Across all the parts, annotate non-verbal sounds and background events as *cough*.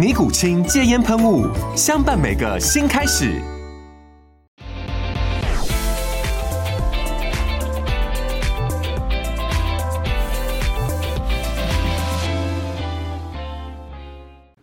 尼古清戒烟喷雾，相伴每个新开始。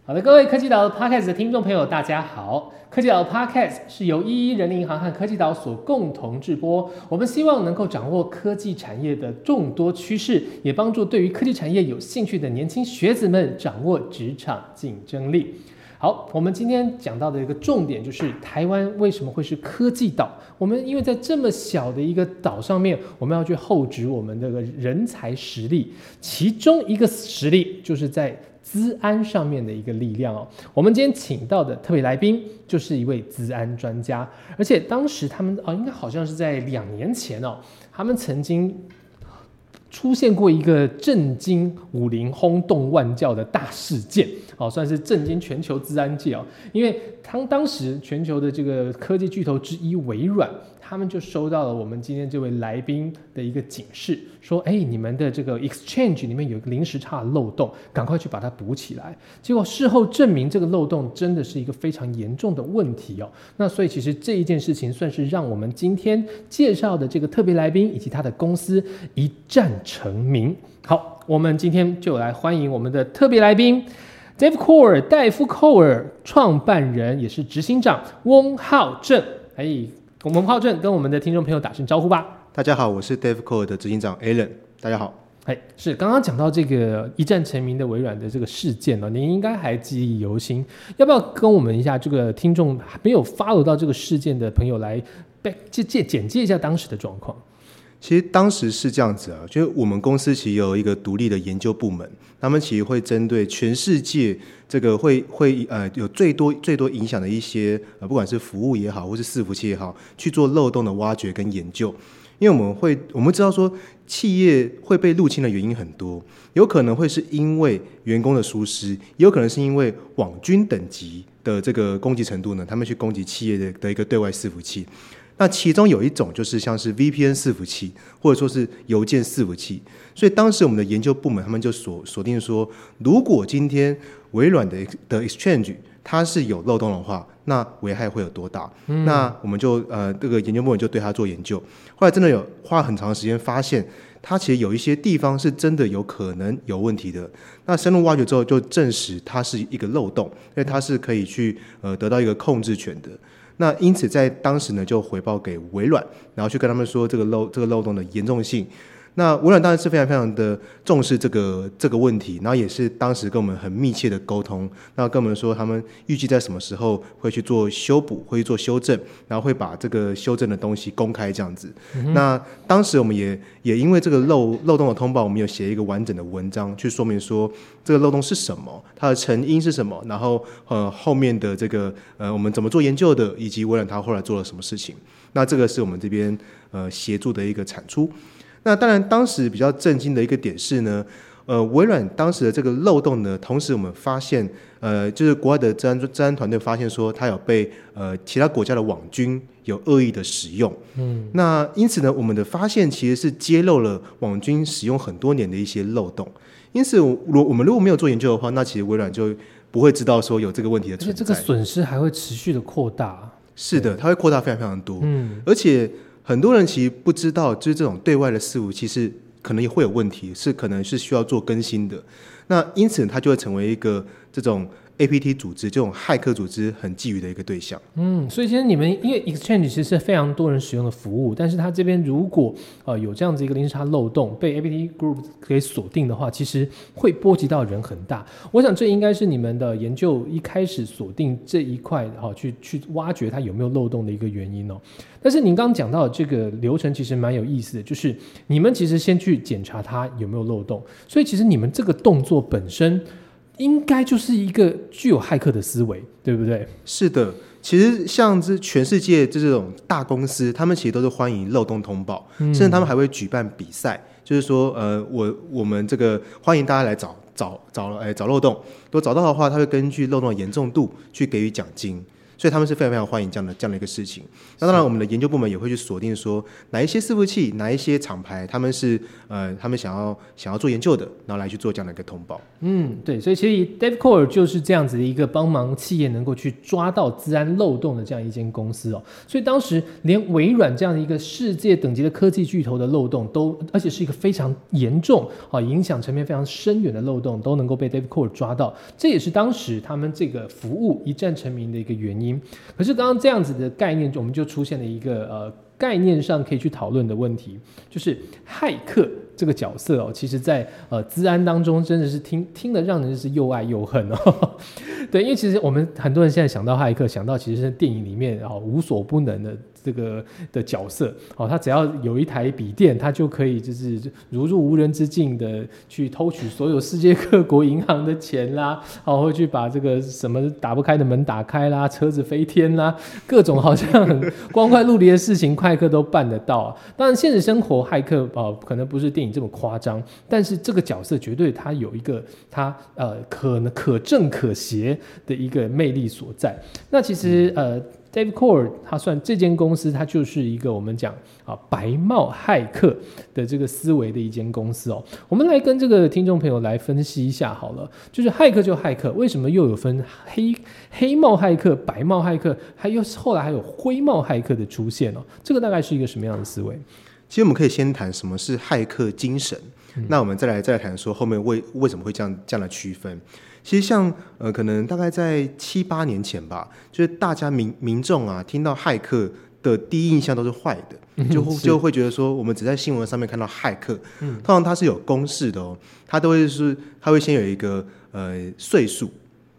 好的，各位科技岛 Podcast 的听众朋友，大家好。科技岛 Podcast 是由一一人民银行和科技岛所共同制播。我们希望能够掌握科技产业的众多趋势，也帮助对于科技产业有兴趣的年轻学子们掌握职场竞争力。好，我们今天讲到的一个重点就是台湾为什么会是科技岛？我们因为在这么小的一个岛上面，我们要去厚植我们这个人才实力，其中一个实力就是在。资安上面的一个力量哦，我们今天请到的特别来宾就是一位资安专家，而且当时他们哦，应该好像是在两年前哦，他们曾经出现过一个震惊武林、轰动万教的大事件好，算是震惊全球资安界哦，因为当当时全球的这个科技巨头之一微软。他们就收到了我们今天这位来宾的一个警示，说：“哎，你们的这个 exchange 里面有一个临时差漏洞，赶快去把它补起来。”结果事后证明，这个漏洞真的是一个非常严重的问题哦。那所以其实这一件事情算是让我们今天介绍的这个特别来宾以及他的公司一战成名。好，我们今天就来欢迎我们的特别来宾，Dave Core 戴夫·寇尔创办人也是执行长翁浩正。哎。我们浩正跟我们的听众朋友打声招呼吧。大家好，我是 Dave Cole 的执行长 Alan。大家好。哎，是刚刚讲到这个一战成名的微软的这个事件呢，您应该还记忆犹新。要不要跟我们一下这个听众没有 follow 到这个事件的朋友来介介简介一下当时的状况？其实当时是这样子啊，就是我们公司其实有一个独立的研究部门，他们其实会针对全世界。这个会会呃有最多最多影响的一些呃不管是服务也好，或是伺服器也好，去做漏洞的挖掘跟研究。因为我们会我们知道说企业会被入侵的原因很多，有可能会是因为员工的疏失，也有可能是因为网军等级的这个攻击程度呢，他们去攻击企业的的一个对外伺服器。那其中有一种就是像是 VPN 伺服器，或者说是邮件伺服器。所以当时我们的研究部门他们就锁锁定说，如果今天微软的的 Exchange 它是有漏洞的话，那危害会有多大？那我们就呃这个研究部门就对它做研究。后来真的有花很长时间，发现它其实有一些地方是真的有可能有问题的。那深入挖掘之后，就证实它是一个漏洞，因为它是可以去呃得到一个控制权的。那因此在当时呢，就回报给微软，然后去跟他们说这个漏这个漏洞的严重性。那微软当然是非常非常的重视这个这个问题，然后也是当时跟我们很密切的沟通，那跟我们说他们预计在什么时候会去做修补，会去做修正，然后会把这个修正的东西公开这样子。那当时我们也也因为这个漏漏洞的通报，我们有写一个完整的文章去说明说这个漏洞是什么，它的成因是什么，然后呃后面的这个呃我们怎么做研究的，以及微软它后来做了什么事情。那这个是我们这边呃协助的一个产出。那当然，当时比较震惊的一个点是呢，呃，微软当时的这个漏洞呢，同时我们发现，呃，就是国外的治安治安团队发现说，它有被呃其他国家的网军有恶意的使用。嗯，那因此呢，我们的发现其实是揭露了网军使用很多年的一些漏洞。因此，如我们如果没有做研究的话，那其实微软就不会知道说有这个问题的存在。这个损失还会持续的扩大。是的，它会扩大非常非常多。嗯，而且。很多人其实不知道，就是这种对外的伺服器是可能也会有问题，是可能是需要做更新的。那因此，它就会成为一个这种 APT 组织这种骇客组织很觊觎的一个对象。嗯，所以其实你们因为 Exchange 其实是非常多人使用的服务，但是它这边如果呃有这样子一个零时差漏洞被 APT Group 给锁定的话，其实会波及到人很大。我想这应该是你们的研究一开始锁定这一块哈、去去挖掘它有没有漏洞的一个原因哦。但是您刚刚讲到的这个流程其实蛮有意思的，就是你们其实先去检查它有没有漏洞，所以其实你们这个动作本身应该就是一个具有骇客的思维，对不对？是的，其实像这全世界这这种大公司，他们其实都是欢迎漏洞通报，甚至他们还会举办比赛，就是说，呃，我我们这个欢迎大家来找找找哎找漏洞，如果找到的话，他会根据漏洞的严重度去给予奖金。所以他们是非常非常欢迎这样的这样的一个事情。那当然，我们的研究部门也会去锁定说哪一些伺服器、哪一些厂牌，他们是呃他们想要想要做研究的，然后来去做这样的一个通报。嗯，对，所以其实 DevCore 就是这样子的一个帮忙企业能够去抓到治安漏洞的这样一间公司哦。所以当时连微软这样的一个世界等级的科技巨头的漏洞都，而且是一个非常严重啊，影响层面非常深远的漏洞，都能够被 DevCore 抓到。这也是当时他们这个服务一战成名的一个原因。可是刚刚这样子的概念，我们就出现了一个呃概念上可以去讨论的问题，就是骇客这个角色哦，其实在呃资安当中真的是听听得让人是又爱又恨哦。*laughs* 对，因为其实我们很多人现在想到骇客，想到其实是电影里面啊无所不能的。这个的角色哦，他只要有一台笔电，他就可以就是如入无人之境的去偷取所有世界各国银行的钱啦，哦，会去把这个什么打不开的门打开啦，车子飞天啦，各种好像很光怪陆离的事情，骇客都办得到。当然，现实生活骇客哦，可能不是电影这么夸张，但是这个角色绝对他有一个他呃可能可正可邪的一个魅力所在。那其实呃。Dave Core，他算这间公司，它就是一个我们讲啊白帽骇客的这个思维的一间公司哦。我们来跟这个听众朋友来分析一下好了，就是骇客就骇客，为什么又有分黑黑帽骇客、白帽骇客，还有后来还有灰帽骇客的出现哦？这个大概是一个什么样的思维？其实我们可以先谈什么是骇客精神，那我们再来再来谈说后面为为什么会这样这样的区分。其实像呃，可能大概在七八年前吧，就是大家民民众啊，听到骇客的第一印象都是坏的，就就会觉得说，我们只在新闻上面看到骇客，通常它是有公式的哦，它都会是，它会先有一个呃岁数，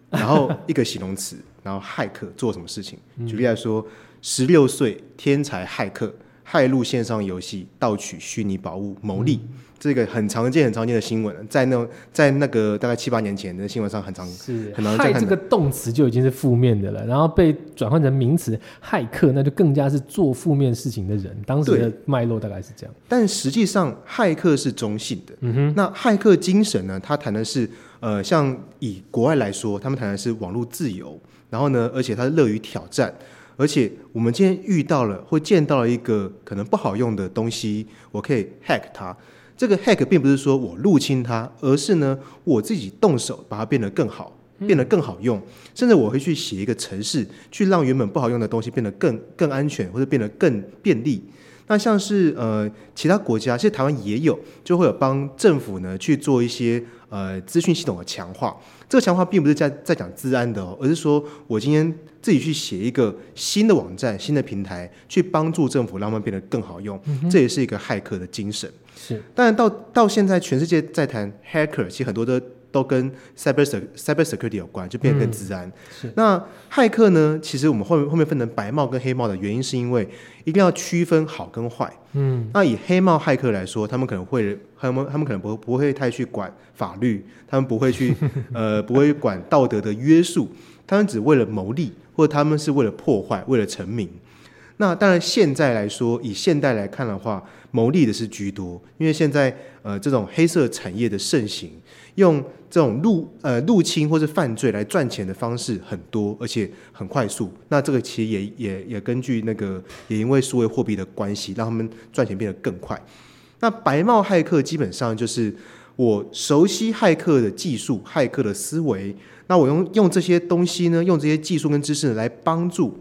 然后一个形容词，然后骇客做什么事情。举例来说，十六岁天才骇客骇入线上游戏，盗取虚拟宝物牟利。这个很常见、很常见的新闻，在那在那个大概七八年前的新闻上很常是很常见。这个动词就已经是负面的了，然后被转换成名词“骇客”，那就更加是做负面事情的人。当时的脉络大概是这样。但实际上，骇客是中性的。嗯哼。那骇客精神呢？他谈的是，呃，像以国外来说，他们谈的是网络自由。然后呢，而且他乐于挑战。而且我们今天遇到了或见到了一个可能不好用的东西，我可以 hack 它。这个 hack 并不是说我入侵它，而是呢我自己动手把它变得更好，变得更好用，甚至我会去写一个程式，去让原本不好用的东西变得更更安全，或者变得更便利。那像是呃其他国家，其实台湾也有，就会有帮政府呢去做一些呃资讯系统的强化。这个强化并不是在在讲治安的哦，而是说我今天自己去写一个新的网站、新的平台，去帮助政府让他们变得更好用。这也是一个骇客的精神。是，当然到到现在，全世界在谈 hacker，其实很多的都跟 cyber cyber security 有关，就变得更自然。是，那骇客呢？其实我们后面后面分成白帽跟黑帽的原因，是因为一定要区分好跟坏。嗯，那以黑帽骇客来说，他们可能会，他们他们可能不不会太去管法律，他们不会去呃不会管道德的约束，他们只为了牟利，或者他们是为了破坏，为了成名。那当然，现在来说，以现代来看的话，牟利的是居多，因为现在呃这种黑色产业的盛行，用这种入呃入侵或是犯罪来赚钱的方式很多，而且很快速。那这个其实也也也根据那个也因为数位货币的关系，让他们赚钱变得更快。那白帽骇客基本上就是我熟悉骇客的技术、骇客的思维，那我用用这些东西呢，用这些技术跟知识来帮助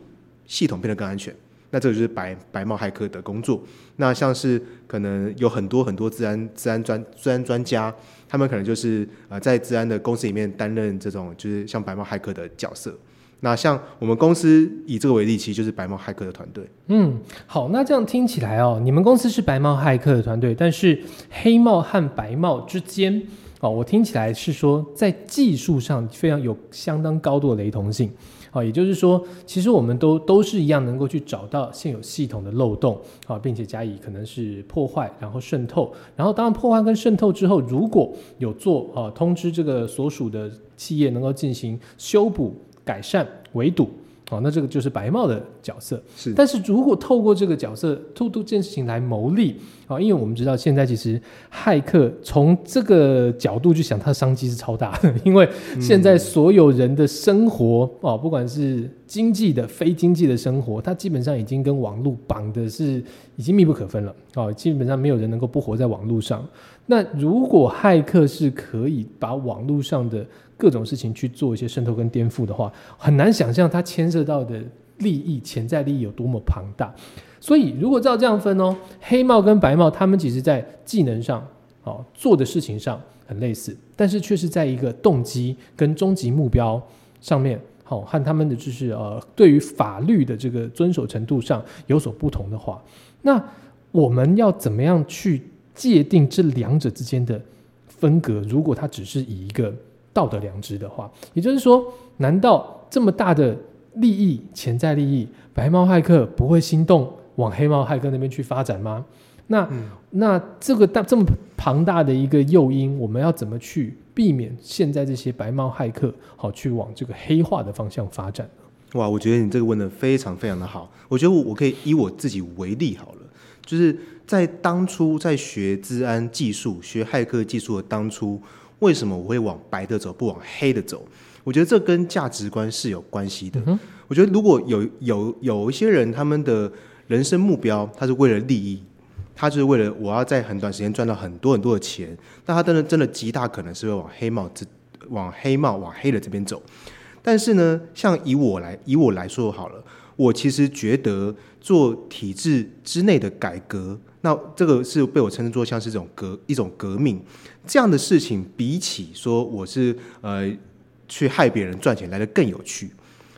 系统变得更安全。那这个就是白白帽骇客的工作。那像是可能有很多很多治安治安专治安专家，他们可能就是呃在治安的公司里面担任这种就是像白帽骇客的角色。那像我们公司以这个为例，其实就是白帽骇客的团队。嗯，好，那这样听起来哦，你们公司是白帽骇客的团队，但是黑帽和白帽之间哦，我听起来是说在技术上非常有相当高度的雷同性。哦，也就是说，其实我们都都是一样，能够去找到现有系统的漏洞啊，并且加以可能是破坏，然后渗透，然后当然破坏跟渗透之后，如果有做啊，通知这个所属的企业能够进行修补。改善围堵，哦，那这个就是白帽的角色。是，但是如果透过这个角色，透过这件事情来牟利，啊，因为我们知道现在其实骇客从这个角度去想，它的商机是超大的，*laughs* 因为现在所有人的生活，哦，不管是经济的、非经济的生活，它基本上已经跟网络绑的是已经密不可分了，哦，基本上没有人能够不活在网络上。那如果骇客是可以把网络上的各种事情去做一些渗透跟颠覆的话，很难想象它牵涉到的利益、潜在利益有多么庞大。所以，如果照这样分哦，黑帽跟白帽，他们其实在技能上哦做的事情上很类似，但是却是在一个动机跟终极目标上面，好和他们的就是呃对于法律的这个遵守程度上有所不同的话，那我们要怎么样去界定这两者之间的分隔？如果它只是以一个道德良知的话，也就是说，难道这么大的利益、潜在利益，白猫骇客不会心动往黑猫骇客那边去发展吗？那那这个大这么庞大的一个诱因，我们要怎么去避免现在这些白猫骇客好去往这个黑化的方向发展呢？哇，我觉得你这个问的非常非常的好。我觉得我我可以以我自己为例好了，就是在当初在学治安技术、学骇客技术的当初。为什么我会往白的走，不往黑的走？我觉得这跟价值观是有关系的。我觉得如果有有有一些人，他们的人生目标，他是为了利益，他就是为了我要在很短时间赚到很多很多的钱，那他真的真的极大可能是会往黑帽这往黑帽往黑的这边走。但是呢，像以我来以我来说好了，我其实觉得做体制之内的改革，那这个是被我称之作像是一种革一种革命。这样的事情比起说我是呃去害别人赚钱来的更有趣。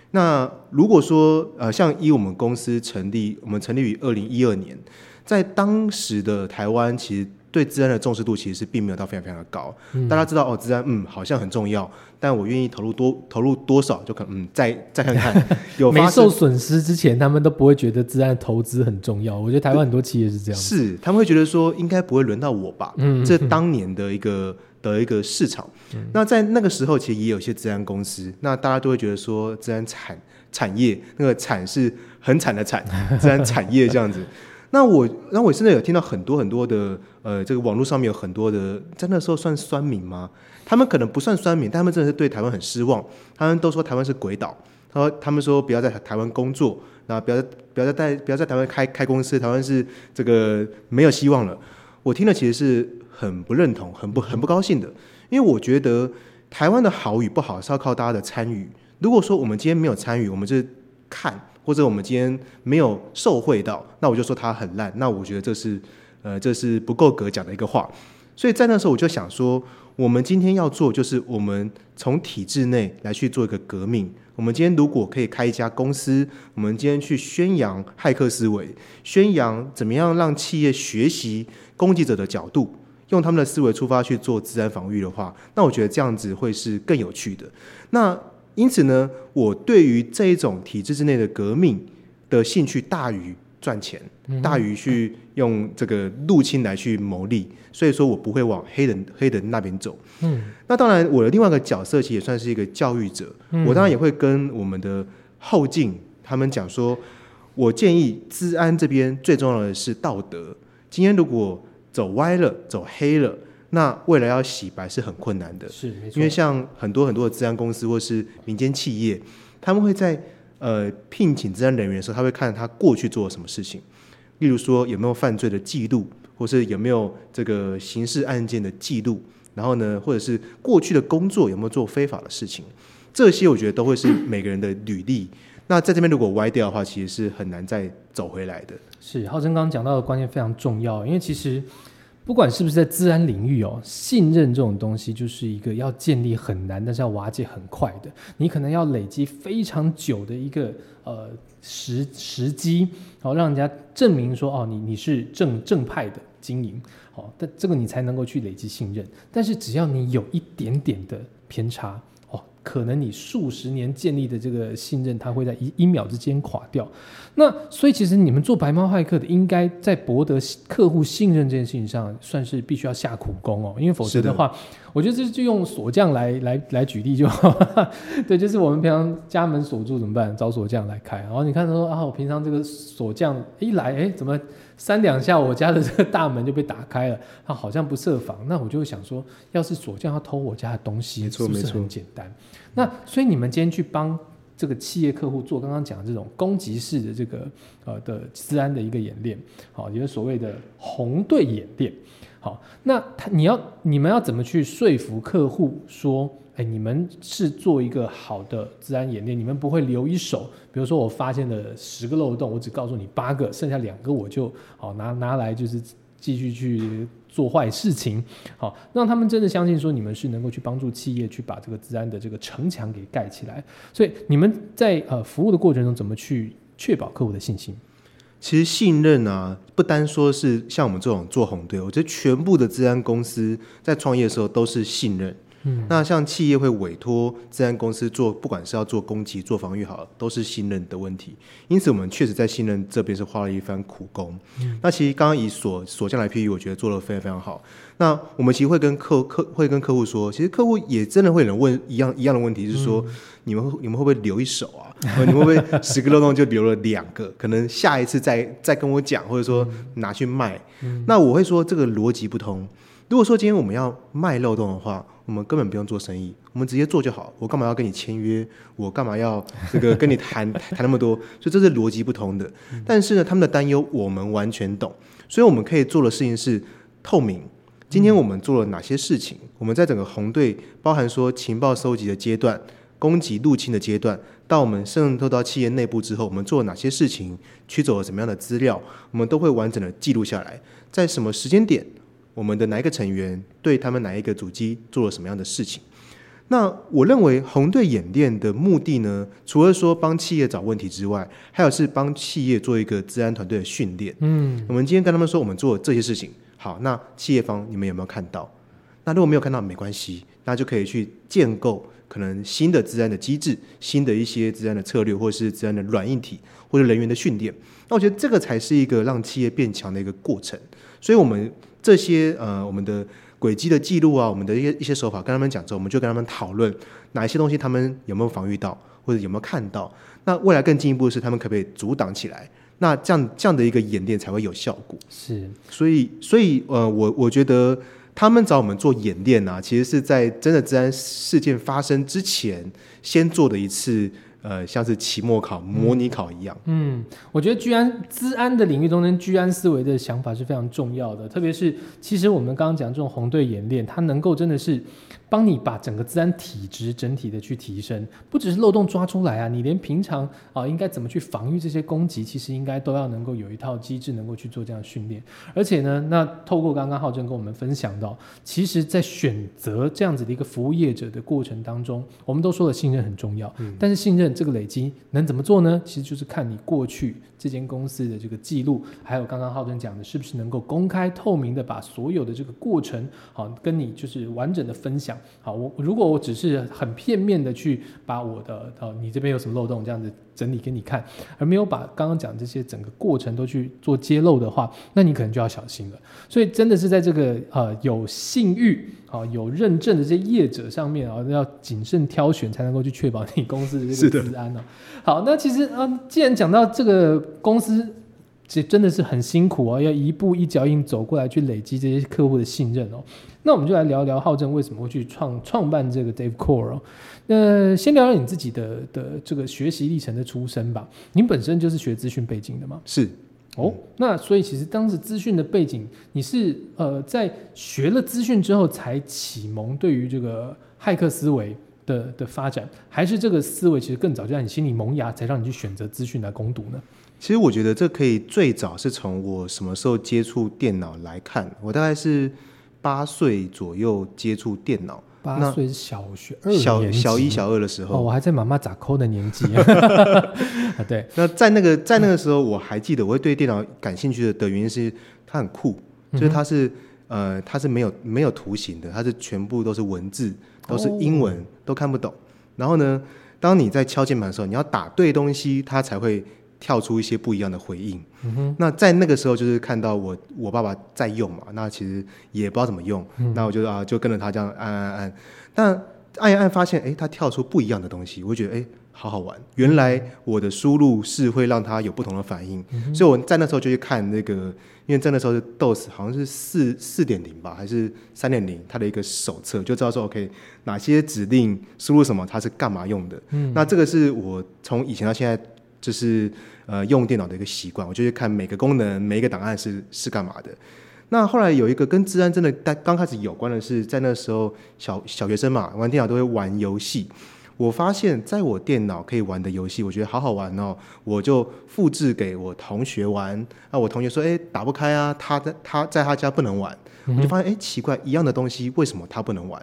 那如果说呃像以我们公司成立，我们成立于二零一二年，在当时的台湾其实。对治安的重视度其实是并没有到非常非常的高，大家知道哦，治安嗯好像很重要，但我愿意投入多投入多少就可能嗯再再看看 *laughs* 有没受损失之前，他们都不会觉得治安投资很重要。我觉得台湾很多企业是这样，是他们会觉得说应该不会轮到我吧？嗯，这当年的一个的一个市场。那在那个时候，其实也有一些治安公司，那大家都会觉得说治安产产业那个产是很惨的惨，治安产业这样子。那我，那我现在有听到很多很多的，呃，这个网络上面有很多的，在那时候算酸民吗？他们可能不算酸民，但他们真的是对台湾很失望。他们都说台湾是鬼岛，他说他们说不要在台湾工作，那不要不要在不要在台湾开开公司，台湾是这个没有希望了。我听了其实是很不认同，很不很不高兴的，因为我觉得台湾的好与不好是要靠大家的参与。如果说我们今天没有参与，我们是看。或者我们今天没有受贿到，那我就说它很烂。那我觉得这是，呃，这是不够格讲的一个话。所以在那时候我就想说，我们今天要做就是我们从体制内来去做一个革命。我们今天如果可以开一家公司，我们今天去宣扬骇客思维，宣扬怎么样让企业学习攻击者的角度，用他们的思维出发去做自然防御的话，那我觉得这样子会是更有趣的。那。因此呢，我对于这一种体制之内的革命的兴趣大于赚钱，大于去用这个入侵来去牟利，所以说我不会往黑人黑人那边走。嗯，那当然，我的另外一个角色其实也算是一个教育者，我当然也会跟我们的后进他们讲说，我建议治安这边最重要的是道德。今天如果走歪了，走黑了。那未来要洗白是很困难的，是，因为像很多很多的治安公司或是民间企业，他们会在呃聘请治安人员的时候，他会看他过去做了什么事情，例如说有没有犯罪的记录，或是有没有这个刑事案件的记录，然后呢，或者是过去的工作有没有做非法的事情，这些我觉得都会是每个人的履历。那在这边如果歪掉的话，其实是很难再走回来的。是浩真刚刚讲到的观念非常重要，因为其实不管是不是在自然领域哦，信任这种东西就是一个要建立很难，但是要瓦解很快的。你可能要累积非常久的一个呃时时机，然后、让人家证明说哦，你你是正正派的经营，好、但这个你才能够去累积信任。但是只要你有一点点的偏差，可能你数十年建立的这个信任，它会在一一秒之间垮掉。那所以其实你们做白猫骇客的，应该在博得客户信任这件事情上，算是必须要下苦功哦，因为否则的话，我觉得这就用锁匠来来来举例就好。*laughs* 对，就是我们平常家门锁住怎么办？找锁匠来开。然后你看他说啊，我平常这个锁匠一来，哎，怎么三两下我家的这个大门就被打开了？他好像不设防。那我就会想说，要是锁匠要偷我家的东西，没错是不是没错很简单？那所以你们今天去帮这个企业客户做刚刚讲的这种攻击式的这个呃的治安的一个演练，好，也就是所谓的红队演练。好，那他你要你们要怎么去说服客户说，哎，你们是做一个好的治安演练，你们不会留一手。比如说我发现了十个漏洞，我只告诉你八个，剩下两个我就好拿拿来就是继续去做坏事情，好让他们真的相信说你们是能够去帮助企业去把这个治安的这个城墙给盖起来。所以你们在呃服务的过程中怎么去确保客户的信心？其实信任啊，不单说是像我们这种做红队，我觉得全部的治安公司在创业的时候都是信任。嗯，那像企业会委托治安公司做，不管是要做攻击、做防御好了，都是信任的问题。因此，我们确实在信任这边是花了一番苦功。那其实刚刚以锁锁匠来譬喻，我觉得做的非常非常好。那我们其实会跟客客会跟客户说，其实客户也真的会有人问一样一样的问题，就是说、你们会你们会不会留一手啊？呃你们会不会十个漏洞就留了两个？可能下一次再再跟我讲，或者说拿去卖。那我会说这个逻辑不通。如果说今天我们要卖漏洞的话，我们根本不用做生意，我们直接做就好。我干嘛要跟你签约？我干嘛要这个跟你谈谈那么多？所以这是逻辑不通的。但是呢，他们的担忧我们完全懂，所以我们可以做的事情是透明。今天我们做了哪些事情？我们在整个红队，包含说情报收集的阶段、攻击入侵的阶段，到我们渗透到企业内部之后，我们做了哪些事情，取走了什么样的资料，我们都会完整的记录下来。在什么时间点，我们的哪一个成员对他们哪一个主机做了什么样的事情？那我认为红队演练的目的呢，除了说帮企业找问题之外，还有是帮企业做一个治安团队的训练。嗯，我们今天跟他们说，我们做了这些事情，好，那企业方你们有没有看到？那如果没有看到，没关系，那就可以去建构可能新的治安的机制，新的一些治安的策略，或者是治安的软硬体，或者人员的训练。那我觉得这个才是一个让企业变强的一个过程。所以，我们这些呃，我们的轨迹的记录啊，我们的一些一些手法，跟他们讲之后，我们就跟他们讨论哪一些东西他们有没有防御到，或者有没有看到。那未来更进一步的是，他们可不可以阻挡起来？那这样这样的一个演练才会有效果。是所以，所以呃，我我觉得他们找我们做演练啊，其实是在真的治安事件发生之前，先做的一次呃，像是期末考、模拟考一样。嗯，我觉得居安资安的领域中间，居安思维的想法是非常重要的。特别是，其实我们刚刚讲这种红队演练，它能够真的是帮你把整个自然体质整体的去提升，不只是漏洞抓出来啊，你连平常啊应该怎么去防御这些攻击，其实应该都要能够有一套机制能够去做这样的训练。而且呢，那透过刚刚浩正跟我们分享到，其实在选择这样子的一个服务业者的过程当中，我们都说了信任很重要，但是信任这个累积能怎么做呢？其实就是看你过去这间公司的这个记录，还有刚刚浩正讲的，是不是能够公开透明的把所有的这个过程，好跟你就是完整的分享。好，我如果我只是很片面的去把我的呃你这边有什么漏洞这样子整理给你看，而没有把刚刚讲这些整个过程都去做揭露的话，那你可能就要小心了。所以真的是在这个呃有信誉啊、有认证的这些业者上面啊，要谨慎挑选，才能够去确保你公司的这个治安呢。好，那其实啊、呃既然讲到这个公司。这真的是很辛苦哦，要一步一脚印走过来去累积这些客户的信任哦。那我们就来聊聊浩正为什么会去创创办这个 Dave Core 哦。那先聊聊你自己的的这个学习历程的出身吧。您本身就是学资讯背景的吗？是哦，那所以其实当时资讯的背景，你是呃在学了资讯之后才启蒙对于这个骇客思维的的发展，还是这个思维其实更早就在你心里萌芽，才让你去选择资讯来攻读呢？其实我觉得这可以最早是从我什么时候接触电脑来看，我大概是八岁左右接触电脑，八岁是小学二小小一、小二的时哦，候。我还在妈妈咋抠的年纪。*laughs* 啊，对，那在那个在那个时候，我还记得我会对电脑感兴趣的的原因是它很酷，就是它是呃它是没有没有图形的，它是全部都是文字，都是英文，都看不懂。然后呢，当你在敲键盘的时候，你要打对东西，它才会跳出一些不一样的回应。那在那个时候，就是看到我我爸爸在用嘛，那其实也不知道怎么用，那我就啊就跟着他这样按按按，但按一按发现，哎，他跳出不一样的东西，我就觉得哎。好好玩！原来我的输入是会让他有不同的反应，所以我在那时候就去看那个，因为在那时候是 DOS 好像是四四点零吧，还是三点零，它的一个手册就知道说 OK 哪些指令输入什么它是干嘛用的。那这个是我从以前到现在就是呃用电脑的一个习惯，我就去看每个功能、每一个档案是是干嘛的。那后来有一个跟治安真的刚刚开始有关的是，在那时候小小学生嘛，玩电脑都会玩游戏。我发现，在我电脑可以玩的游戏，我觉得好好玩哦，我就复制给我同学玩。啊，我同学说，哎，打不开啊，他在他在他家不能玩。我就发现，哎，奇怪，一样的东西为什么他不能玩？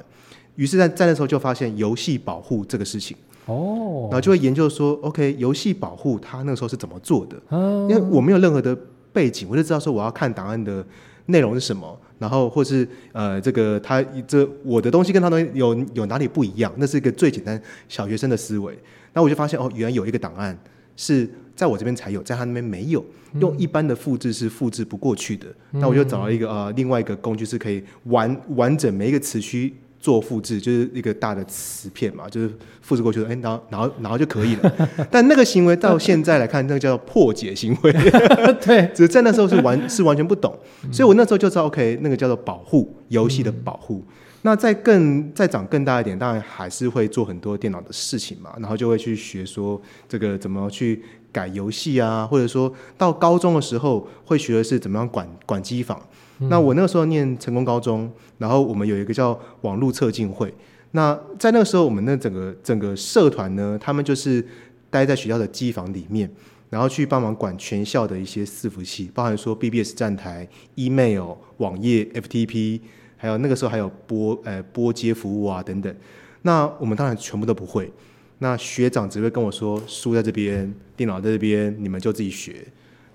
于是，在在那时候就发现游戏保护这个事情。哦然，后就会研究说，OK，游戏保护它那个时候是怎么做的？嗯因为我没有任何的背景，我就知道说我要看档案的内容是什么，然后或是呃这个它这我的东西跟他东西有有哪里不一样，那是一个最简单小学生的思维。那我就发现哦，原来有一个档案是在我这边才有，在他那边没有，用一般的复制是复制不过去的。那我就找到一个呃另外一个工具是可以完完整每一个词区。做复制就是一个大的磁片嘛，就是复制过去的，哎，然后然后然后就可以了。*laughs* 但那个行为到现在来看，那个叫做破解行为。*laughs* 对，*laughs* 只是在那时候是完是完全不懂，所以我那时候就知道，OK，那个叫做保护游戏的保护。那再更再长更大一点，当然还是会做很多电脑的事情嘛，然后就会去学说这个怎么去改游戏啊，或者说到高中的时候会学的是怎么样管管机房。那我那个时候念成功高中，然后我们有一个叫网络测进会。那在那个时候，我们那整个整个社团呢，他们就是待在学校的机房里面，然后去帮忙管全校的一些伺服器，包含说 BBS 站台、email、网页、FTP，还有那个时候还有拨呃拨接服务啊等等。那我们当然全部都不会。那学长只会跟我说，书在这边，电脑在这边，你们就自己学。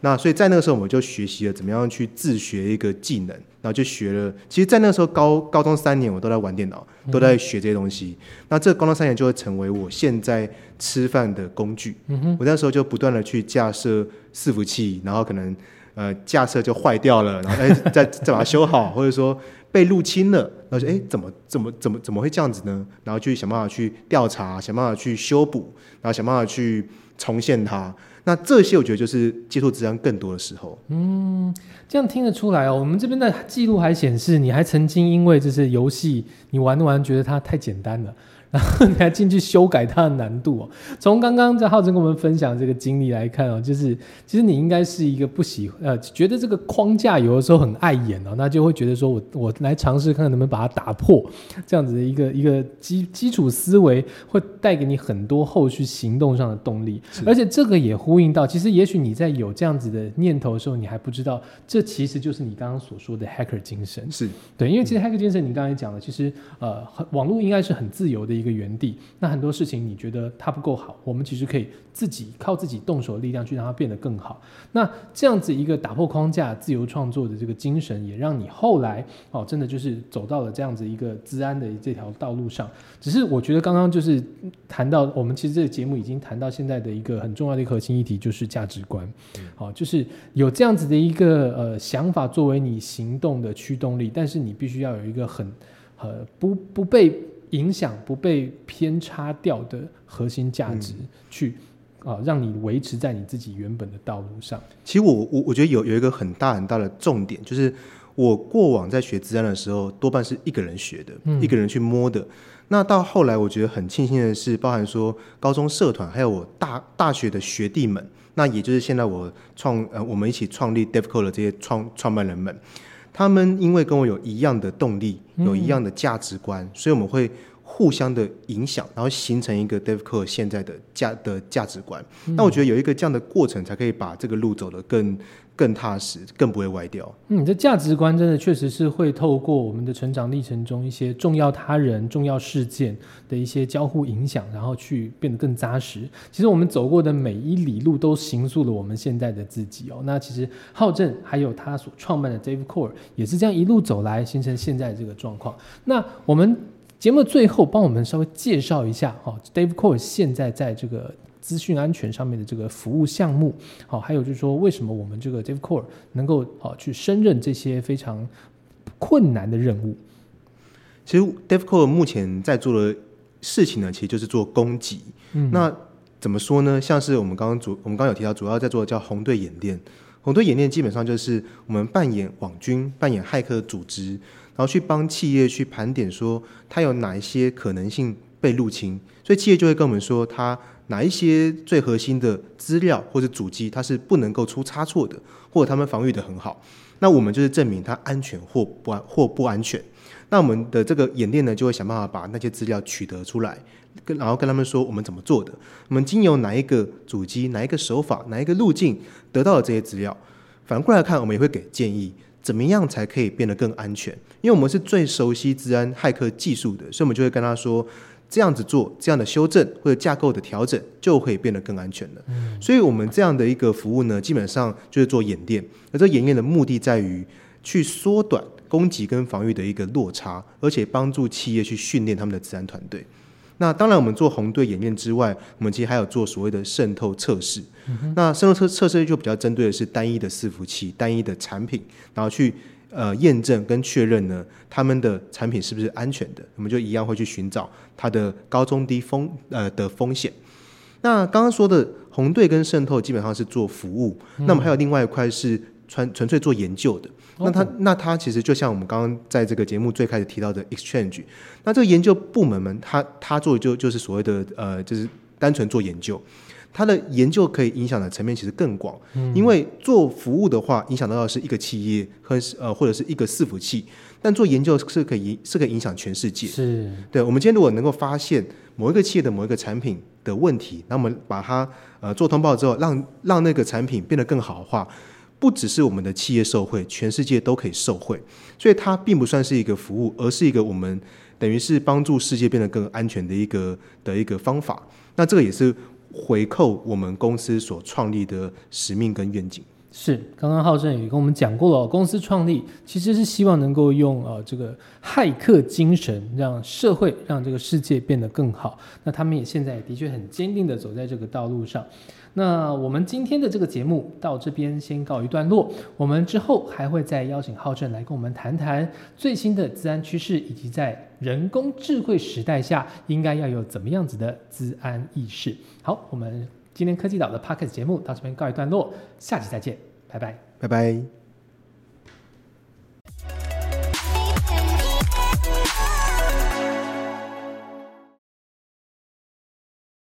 那所以在那个时候，我们就学习了怎么样去自学一个技能，然后就学了。其实，在那个时候高高中三年，我都在玩电脑，都在学这些东西。那这高中三年就会成为我现在吃饭的工具。我那时候就不断的去架设伺服器，然后可能呃架设就坏掉了，然后哎再再把它修好，或者说被入侵了，然后就哎怎么怎么怎么怎么会这样子呢？然后去想办法去调查，想办法去修补，然后想办法去重现它。那这些我觉得就是接触自然更多的时候。嗯这样听得出来哦。我们这边的记录还显示，你还曾经因为就是游戏，你玩玩觉得它太简单了，然 *laughs* 后你还进去修改它的难度哦。从刚刚在浩真跟我们分享这个经历来看哦，就是其实你应该是一个不喜呃，觉得这个框架有的时候很碍眼哦，那就会觉得说我我来尝试看看能不能把它打破，这样子的一个一个基基础思维会带给你很多后续行动上的动力，而且这个也呼应到，其实也许你在有这样子的念头的时候，你还不知道，这其实就是你刚刚所说的 hacker 精神。是对，因为其实 hacker 精神，你刚才讲了，其实呃，很网络应该是很自由的一个原地。那很多事情你觉得它不够好，我们其实可以自己靠自己动手的力量去让它变得更好。那这样子一个打破框架、自由创作的这个精神，也让你后来哦，真的就是走到了这样子一个治安的这条道路上。只是我觉得刚刚就是谈到，我们其实这个节目已经谈到现在的一个很重要的一个核心议题，就是价值观。好、就是有这样子的一个呃想法作为你行动的驱动力，但是你必须要有一个很呃不不被影响、不被偏差掉的核心价值去。啊，让你维持在你自己原本的道路上。其实我我我觉得有有一个很大很大的重点，就是我过往在学治安的时候，多半是一个人学的，嗯一个人去摸的。那到后来，我觉得很庆幸的是，包含说高中社团，还有我大大学的学弟们，那也就是现在我创呃我们一起创立 DevCo 的这些创创办人们，他们因为跟我有一样的动力，有一样的价值观，所以我们会互相的影响，然后形成一个 DevCo 现在的价的价值观。那我觉得有一个这样的过程，才可以把这个路走得更更踏实，更不会歪掉。嗯，这价值观真的确实是会透过我们的成长历程中一些重要他人、重要事件的一些交互影响，然后去变得更扎实。其实我们走过的每一里路都形塑了我们现在的自己哦。那其实浩正还有他所创办的 Dave Core 也是这样一路走来，形成现在这个状况。那我们节目最后，帮我们稍微介绍一下哦，Dave Core 现在在这个。资讯安全上面的这个服务项目，好，还有就是说，为什么我们这个 Dave Core 能够好去胜任这些非常困难的任务？其实 Dave Core 目前在做的事情呢，其实就是做攻击。嗯，那怎么说呢？像是我们刚刚主，我们刚刚有提到，主要在做的叫红队演练。红队演练基本上就是我们扮演网军、扮演骇客组织，然后去帮企业去盘点说它有哪一些可能性被入侵，所以企业就会跟我们说它。哪一些最核心的资料或者主机，它是不能够出差错的，或者他们防御的很好，那我们就是证明它安全或不安或不安全。那我们的这个演练呢，就会想办法把那些资料取得出来，跟然后跟他们说我们怎么做的，我们经由哪一个主机、哪一个手法、哪一个路径得到了这些资料。反过来看，我们也会给建议，怎么样才可以变得更安全？因为我们是最熟悉治安骇客技术的，所以我们就会跟他说。这样子做，这样的修正或者架构的调整，就会变得更安全了。嗯，所以我们这样的一个服务呢，基本上就是做演练。而这演练的目的在于去缩短攻击跟防御的一个落差，而且帮助企业去训练他们的治安团队。那当然，我们做红队演练之外，我们其实还有做所谓的渗透测试。那渗透测测试就比较针对的是单一的伺服器、单一的产品，然后去。呃，验证跟确认呢，他们的产品是不是安全的？我们就一样会去寻找它的高中低风呃的风险。那刚刚说的红队跟渗透基本上是做服务，那么还有另外一块是纯纯粹做研究的。那它那它其实就像我们刚刚在这个节目最开始提到的 exchange，那这个研究部门们，他他做的就就是所谓的呃，就是单纯做研究。它的研究可以影响的层面其实更广，因为做服务的话，影响到的是一个企业和呃或者是一个伺服器，但做研究是可以是可以影响全世界。是，对。我们今天如果能够发现某一个企业的某一个产品的问题，那我们把它呃做通报之后，让让那个产品变得更好的话，不只是我们的企业受惠，全世界都可以受惠。所以它并不算是一个服务，而是一个我们等于是帮助世界变得更安全的一个的一个方法。那这个也是。回扣我们公司所创立的使命跟愿景是，刚刚浩正也跟我们讲过了，公司创立其实是希望能够用呃这个骇客精神，让社会让这个世界变得更好。那他们也现在的确很坚定的走在这个道路上。那我们今天的这个节目到这边先告一段落，我们之后还会再邀请浩正来跟我们谈谈最新的治安趋势，以及在人工智慧时代下应该要有怎么样子的治安意识。好，我们今天科技岛的 p o c k e t 节目到这边告一段落，下期再见，拜拜，拜拜。